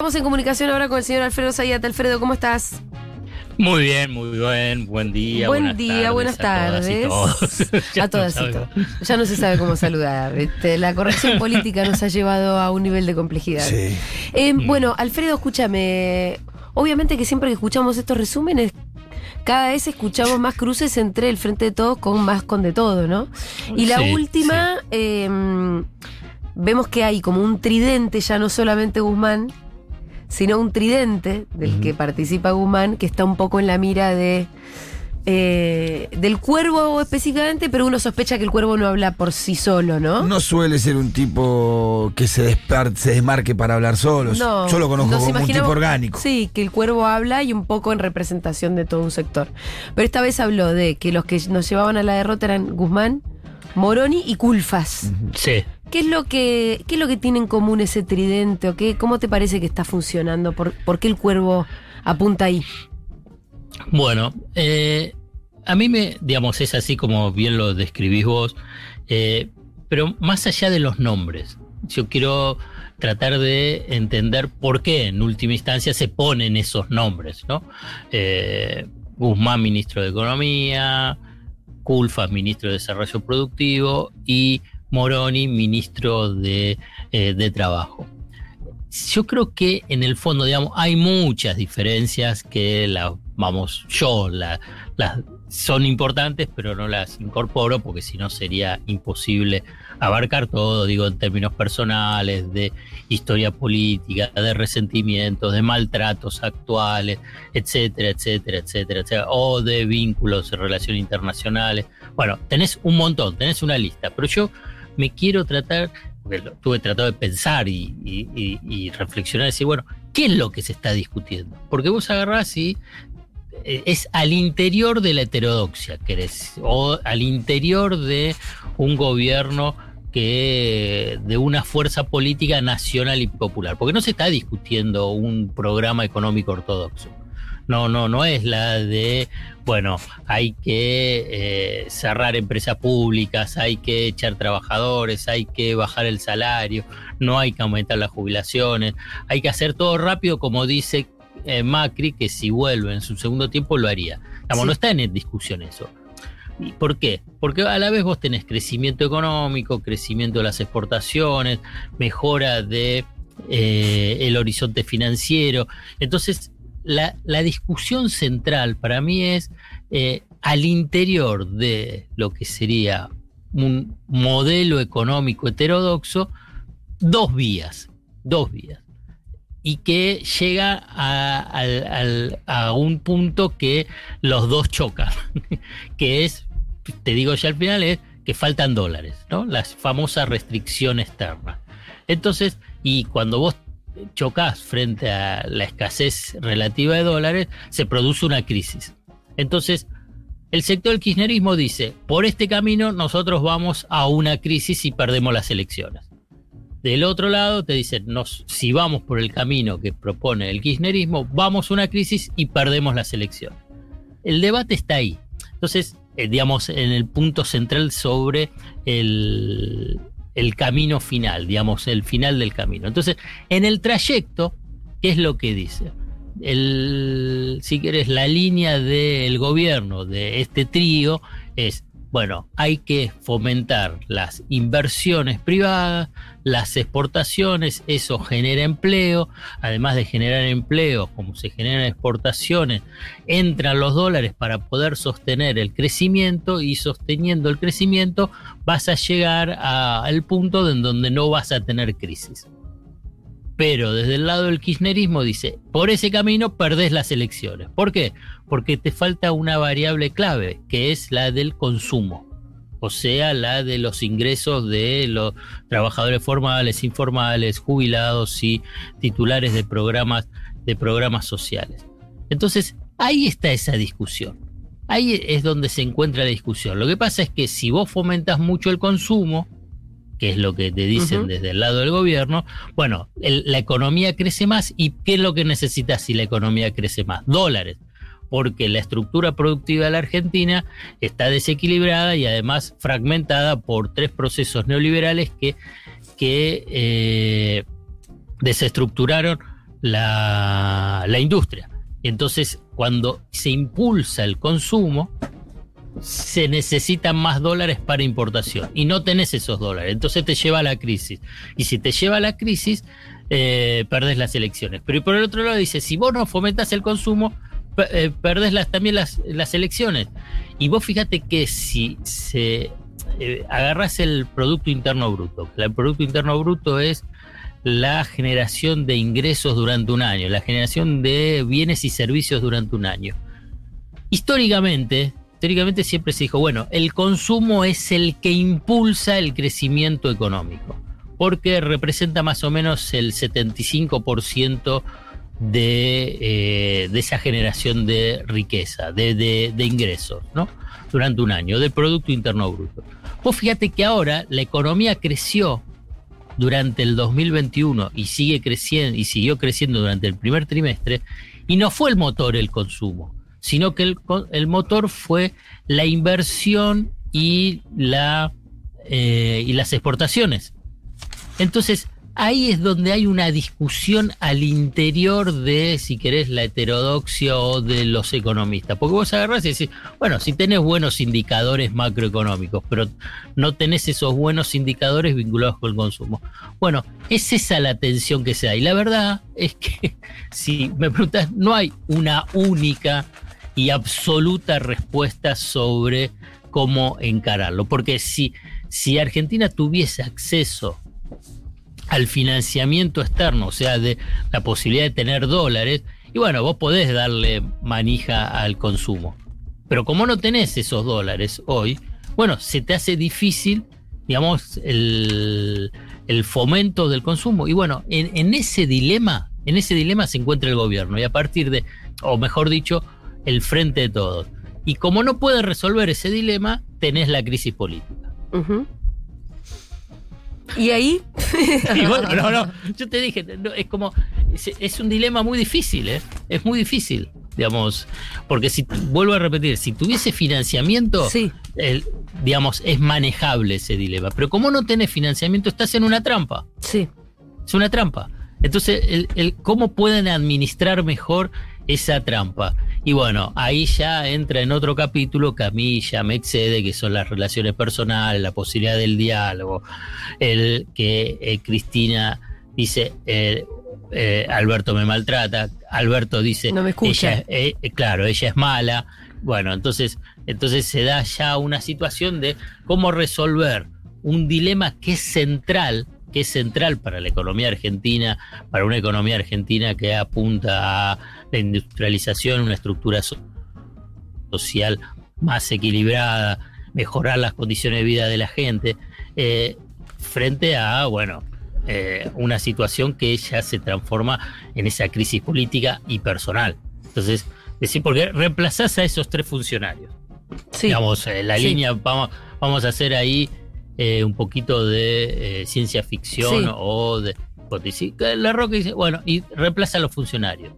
Estamos en comunicación ahora con el señor Alfredo Zayat. Alfredo, ¿cómo estás? Muy bien, muy bien, buen día. Buen día, buenas tardes. A todas y todos. Ya no se sabe cómo saludar. Este, la corrección política nos ha llevado a un nivel de complejidad. Sí. Eh, bueno, Alfredo, escúchame. Obviamente que siempre que escuchamos estos resúmenes, cada vez escuchamos más cruces entre el Frente de Todos con más con de todo, ¿no? Y la Sí, última, eh, vemos que hay como un tridente, ya no solamente Guzmán, sino un tridente del que participa Guzmán, que está un poco en la mira de eh, del cuervo específicamente, pero uno sospecha que el cuervo no habla por sí solo, ¿no? No suele ser un tipo que se, se desmarque para hablar solo. No, Yo lo conozco como un tipo orgánico. Sí, que el cuervo habla y un poco en representación de todo un sector. Pero esta vez habló de que los que nos llevaban a la derrota eran Guzmán, Moroni y Culfas. Sí. ¿Qué es lo que qué es lo que tiene en común ese tridente o qué cómo te parece que está funcionando? ¿Por, por qué el cuervo apunta ahí? Bueno, eh, a mí me, digamos, es así como bien lo describís vos, eh, pero más allá de los nombres, yo quiero tratar de entender por qué en última instancia se ponen esos nombres, ¿no? Eh, Guzmán, ministro de Economía, Culfas, ministro de Desarrollo Productivo y Moroni, ministro de, eh, de Trabajo. Yo creo que en el fondo, digamos, hay muchas diferencias que la, vamos, yo la- las son importantes, pero no las incorporo porque si no sería imposible abarcar todo, digo, en términos personales, de historia política, de resentimientos, de maltratos actuales, etcétera, etcétera, etcétera, etcétera, o de vínculos relaciones internacionales. Bueno, tenés un montón, tenés una lista, pero yo me quiero tratar, porque tuve tratado de pensar y, y- y decir, bueno, ¿qué es lo que se está discutiendo? Porque vos agarrás y eh, es al interior de la heterodoxia, querés, o al interior de un gobierno que de una fuerza política nacional y popular, porque no se está discutiendo un programa económico ortodoxo. No, no, no es la de, bueno, hay que eh, cerrar empresas públicas, hay que echar trabajadores, hay que bajar el salario, no hay que aumentar las jubilaciones, hay que hacer todo rápido, como dice eh, Macri, que si vuelve en su segundo tiempo lo haría. Sí. No está en discusión eso. ¿Y ¿Por qué? Porque a la vez vos tenés crecimiento económico, crecimiento de las exportaciones, mejora de eh, el horizonte financiero. Entonces, la, la discusión central para mí es eh, al interior de lo que sería un modelo económico heterodoxo, dos vías, dos vías. Y que llega a, un punto que los dos chocan, que es, te digo ya al final, es que faltan dólares, ¿no? La famosa restricción externa. Entonces, y cuando vos chocas frente a la escasez relativa de dólares, se produce una crisis. Entonces, el sector del kirchnerismo dice, por este camino nosotros vamos a una crisis y perdemos las elecciones. Del otro lado te dicen, nos, si vamos por el camino que propone el kirchnerismo, vamos a una crisis y perdemos las elecciones. El debate está ahí. Entonces, eh, digamos, en el punto central sobre el, el camino final, digamos, el final del camino. Entonces, en el trayecto, ¿qué es lo que dice? El, si querés, la línea del gobierno de este trío es, bueno, hay que fomentar las inversiones privadas, las exportaciones, eso genera empleo, además de generar empleo, como se generan exportaciones, entran los dólares para poder sostener el crecimiento y sosteniendo el crecimiento vas a llegar al punto en donde no vas a tener crisis. Pero desde el lado del kirchnerismo dice, por ese camino perdés las elecciones. ¿Por qué? Porque te falta una variable clave, que es la del consumo. O sea, la de los ingresos de los trabajadores formales, informales, jubilados y titulares de programas, de programas sociales. Entonces, ahí está esa discusión. Ahí es donde se encuentra la discusión. Lo que pasa es que si vos fomentas mucho el consumo, que es lo que te dicen desde el lado del gobierno, bueno, el- la economía crece más y ¿qué es lo que necesitas si la economía crece más? Dólares. Porque la estructura productiva de la Argentina está desequilibrada y además fragmentada por tres procesos neoliberales que, que eh, desestructuraron la, la industria. Entonces, cuando se impulsa el consumo, se necesitan más dólares para importación y no tenés esos dólares, entonces te lleva a la crisis. Y si te lleva a la crisis, eh, perdés las elecciones. Pero por el otro lado dice, si vos no fomentas el consumo, eh, perdés las, también las, las, elecciones. Y vos fíjate que si se eh, agarras el Producto Interno Bruto, el Producto Interno Bruto es la generación de ingresos durante un año, la generación de bienes y servicios durante un año. Históricamente, históricamente siempre se dijo, bueno, el consumo es el que impulsa el crecimiento económico, porque representa más o menos el 75% de, eh, de, esa generación de riqueza, de, de, ingresos, ¿no? Durante un año, del Producto Interno Bruto. Pues fíjate que ahora la economía creció durante el 2021 y sigue creciendo y siguió creciendo durante el primer trimestre y no fue el motor el consumo, sino que el, motor fue la inversión y, la, eh, y las exportaciones. Entonces, ahí es donde hay una discusión al interior de, si querés, la heterodoxia o de los economistas. Porque vos agarrás y decís, bueno, si tenés buenos indicadores macroeconómicos, pero no tenés esos buenos indicadores vinculados con el consumo. Bueno, es esa la tensión que se da. Y la verdad es que, si me preguntas, no hay una única y absoluta respuesta sobre cómo encararlo. Porque si, si Argentina tuviese acceso al financiamiento externo, o sea, de la posibilidad de tener dólares, y bueno, vos podés darle manija al consumo. Pero como no tenés esos dólares hoy, bueno, se te hace difícil, digamos, el, fomento del consumo. Y bueno, en, en, ese dilema, en ese dilema se encuentra el gobierno. Y a partir de, o mejor dicho, el frente de todos. Y como no puede resolver ese dilema, tenés la crisis política. ¿Y ahí? y bueno, no, no, yo te dije, es como, es, un dilema muy difícil, ¿eh? Es muy difícil, digamos, porque si, vuelvo a repetir, si tuviese financiamiento, digamos, es manejable ese dilema. Pero como no tenés financiamiento, estás en una trampa. Sí. Es una trampa. Entonces, el, el, ¿cómo pueden administrar mejor esa trampa? Y bueno, ahí ya entra en otro capítulo que a mí ya me excede, que son las relaciones personales, la posibilidad del diálogo, el que eh, Cristina dice, eh, eh, Alberto me maltrata, Alberto dice, no me escucha. claro, ella es mala. Bueno, entonces, entonces se da ya una situación de cómo resolver un dilema que es central que es central para la economía argentina, para una economía argentina que apunta a la industrialización, una estructura social más equilibrada, mejorar las condiciones de vida de la gente, eh, frente a, bueno, eh, una situación que ya se transforma en esa crisis política y personal. Entonces, decir, porque reemplazás a esos tres funcionarios. Sí. Digamos, eh, la línea, vamos, vamos a hacer ahí eh, un poquito de eh, ciencia ficción o de La Roca dice, bueno, y reemplaza a los funcionarios.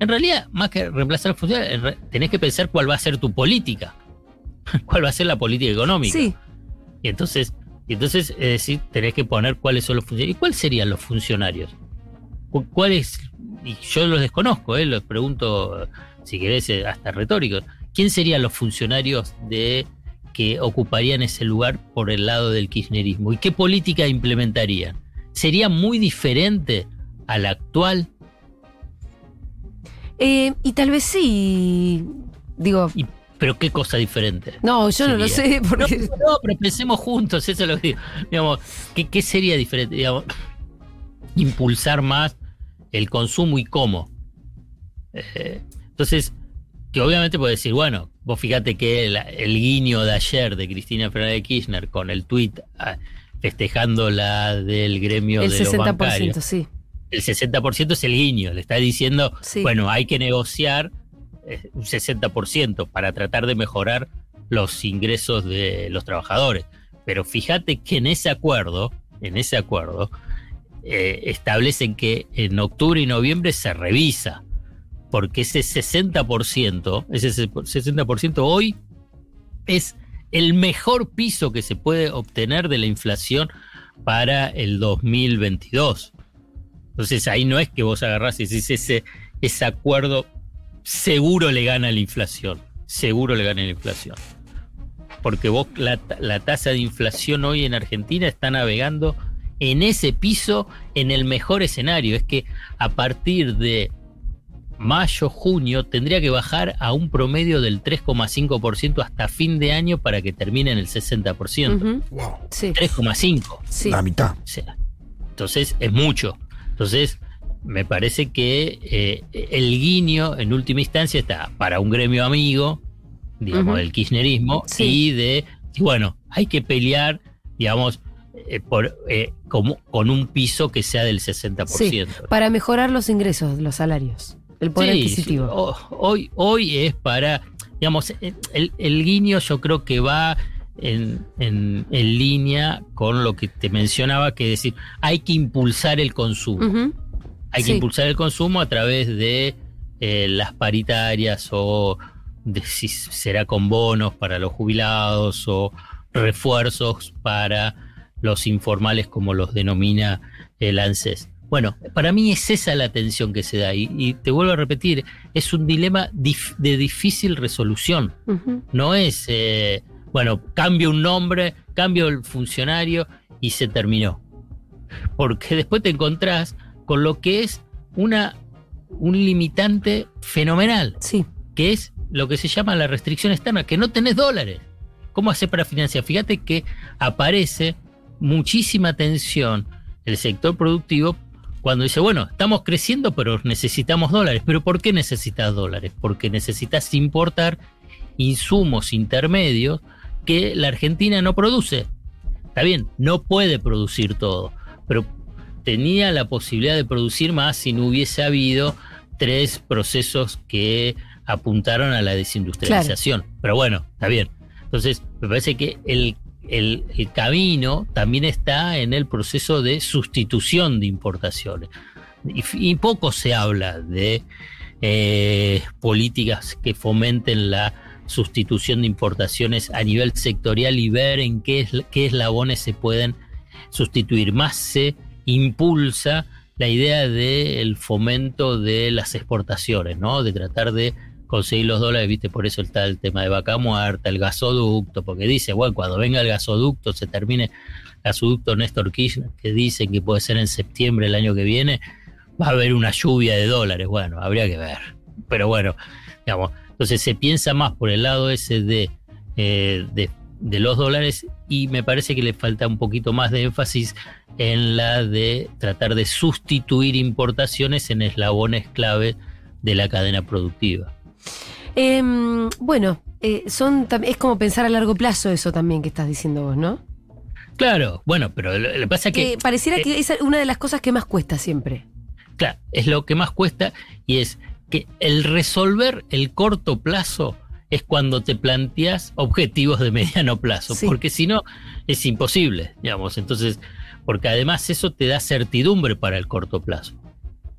En realidad, más que reemplazar a los funcionarios, tenés que pensar cuál va a ser tu política. cuál va a ser la política económica. Sí. Y entonces, y entonces decir, tenés que poner cuáles son los funcionarios. ¿Y cuáles serían los funcionarios? ¿Cuáles? Y yo los desconozco, eh, los pregunto, si querés, hasta retóricos. ¿Quién serían los funcionarios de que ocuparían ese lugar por el lado del kirchnerismo y qué política implementarían. ¿Sería muy diferente a la actual? Eh, y tal vez sí, digo... ¿Pero qué cosa diferente? No, yo no lo sé. Porque... No, pero pensemos juntos, eso es lo que digo. Digamos, ¿qué, sería diferente? Digamos, impulsar más el consumo y cómo. Eh, entonces, que obviamente puede decir, bueno, vos fíjate que el, guiño de ayer de Cristina Fernández de Kirchner con el tuit ah, festejando la del gremio el de 60%, los sí. El 60% es el guiño, le está diciendo, bueno, hay que negociar eh, un 60% para tratar de mejorar los ingresos de los trabajadores. Pero fíjate que en ese acuerdo, en ese acuerdo, eh, establecen que en octubre y noviembre se revisa porque ese 60%, ese 60% hoy es el mejor piso que se puede obtener de la inflación para el 2022. Entonces ahí no es que vos agarrás y decís ese, ese acuerdo seguro le gana la inflación. Seguro le gana la inflación. Porque vos, la, la tasa de inflación hoy en Argentina está navegando en ese piso en el mejor escenario. Es que a partir de mayo, junio, tendría que bajar a un promedio del 3,5% hasta fin de año para que termine en el 60%. Ujú. Wow. Sí. 3,5%. sí. La mitad. O sea, entonces es mucho. Entonces, me parece que eh, el guiño en última instancia está para un gremio amigo, digamos, del kirchnerismo, Sí. y de, y bueno, hay que pelear, digamos, eh, por, eh, como, con un piso que sea del 60%. Para mejorar los ingresos, los salarios, el poder Sí, adquisitivo. hoy, hoy es para, digamos, el, el guiño yo creo que va en, en- en línea con lo que te mencionaba, que es decir, hay que impulsar el consumo. Hay que impulsar el consumo a través de eh, las paritarias o de si será con bonos para los jubilados o refuerzos para los informales como los denomina el ANSES. Bueno, para mí es esa la tensión que se da y, y te vuelvo a repetir, es un dilema dif- de difícil resolución. No es, eh, bueno, cambio un nombre, cambio el funcionario y se terminó. Porque después te encontrás con lo que es una, un limitante fenomenal, Sí. que es lo que se llama la restricción externa, que no tenés dólares. ¿Cómo hacer para financiar? Fíjate que aparece muchísima tensión el sector productivo cuando dice, bueno, estamos creciendo, pero necesitamos dólares. ¿Pero por qué necesitas dólares? Porque necesitas importar insumos intermedios que la Argentina no produce. Está bien, no puede producir todo, pero tenía la posibilidad de producir más si no hubiese habido tres procesos que apuntaron a la desindustrialización. Pero bueno, está bien. Entonces, me parece que el, el- camino también está en el proceso de sustitución de importaciones. Y, poco se habla de eh, políticas que fomenten la sustitución de importaciones a nivel sectorial y ver en qué, es, qué eslabones se pueden sustituir. Más se impulsa la idea del fomento de las exportaciones, ¿no? De tratar de conseguir los dólares, viste, por eso está el tema de vaca muerta, el gasoducto, porque dice, bueno, cuando venga el gasoducto, se termine el gasoducto Néstor Kirchner, que dice que puede ser en septiembre el año que viene, va a haber una lluvia de dólares, bueno, habría que ver. Pero bueno, digamos, entonces se piensa más por el lado ese eh, de, de los dólares y me parece que le falta un poquito más de énfasis en la de tratar de sustituir importaciones en eslabones clave de la cadena productiva. Em, bueno, eh, son es como pensar a largo plazo eso también que estás diciendo vos, ¿no? Claro, bueno, pero lo, que pasa es que Que pareciera eh, que es una de las cosas que más cuesta siempre. Claro, es lo que más cuesta y es que el resolver el corto plazo es cuando te planteas objetivos de mediano plazo, Sí. porque si no es imposible, digamos. Entonces, porque además eso te da certidumbre para el corto plazo,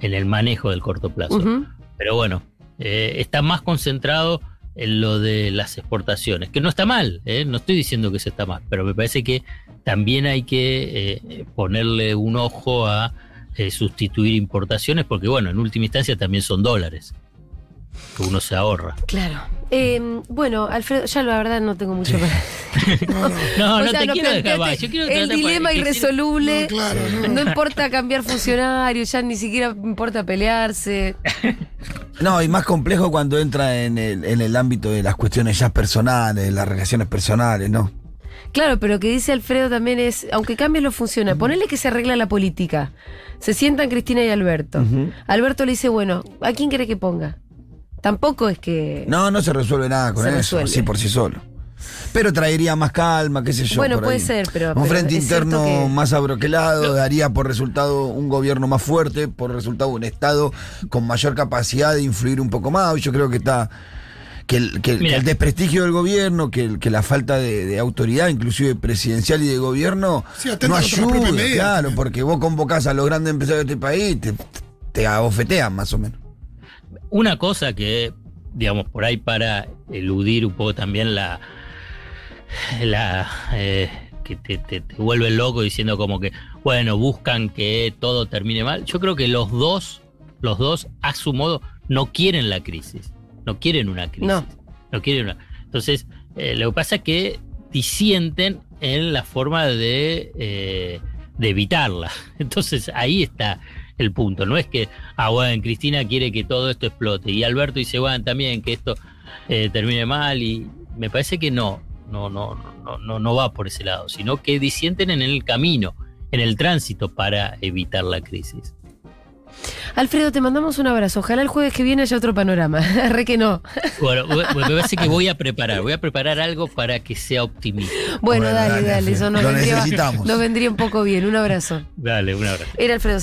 en el manejo del corto plazo. Pero bueno, eh, está más concentrado en lo de las exportaciones, que no está mal, ¿eh? no estoy diciendo que eso está mal, pero me parece que también hay que eh, ponerle un ojo a eh, sustituir importaciones, porque bueno, en última instancia también son dólares que uno se ahorra. Claro. Em, bueno, Alfredo, ya la verdad no tengo mucho para. No, no sea, te quiero dejar más. Yo quiero el para- dilema irresoluble. No, claro, no. No importa cambiar funcionario, ya ni siquiera importa pelearse. No, y más complejo cuando entra en el, en el ámbito de las cuestiones ya personales, las relaciones personales, ¿no? Claro, pero lo que dice Alfredo también es, aunque cambie lo funciona, ponele que se arregla la política. Se sientan Cristina y Alberto. Alberto le dice, bueno, ¿a quién quiere que ponga? Tampoco es que... No, no se resuelve nada con Se eso, resuelve. así por sí solo. Pero traería más calma, qué sé yo. Bueno, por puede ahí. ser, pero- Un pero frente interno que- más abroquelado daría por resultado un gobierno más fuerte, por resultado un Estado con mayor capacidad de influir un poco más. Yo creo que está. Que el, que el- Mira. que el desprestigio del gobierno, que, el- que la falta de, de autoridad, inclusive presidencial y de gobierno, Sí, no ayuda, claro, porque vos convocás a los grandes empresarios de este país, te, te abofetean más o menos. Una cosa que, digamos, por ahí para eludir un poco también la, la eh, que te, te, te vuelven loco diciendo como que, bueno, buscan que todo termine mal. Yo creo que los dos, los dos, a su modo, no quieren la crisis. No quieren una crisis. No. No quieren una. Entonces, eh, lo que pasa es que disienten en la forma de, eh, de evitarla. Entonces, ahí está el punto. No es que, ah, bueno, Cristina quiere que todo esto explote. Y Alberto dice, bueno, también que esto eh, termine mal. Y me parece que no, no, no, no, no, no va por ese lado, sino que disienten en el camino, en el tránsito para evitar la crisis. Alfredo, te mandamos un abrazo. Ojalá el jueves que viene haya otro panorama. Re que no. Bueno, me parece que voy a preparar, voy a preparar algo para que sea optimista. Bueno, Bueno, dale, dale, dale. Eso nos lo vendría, necesitamos. nos vendría un poco bien. Un abrazo. Dale, un abrazo. Era Alfredo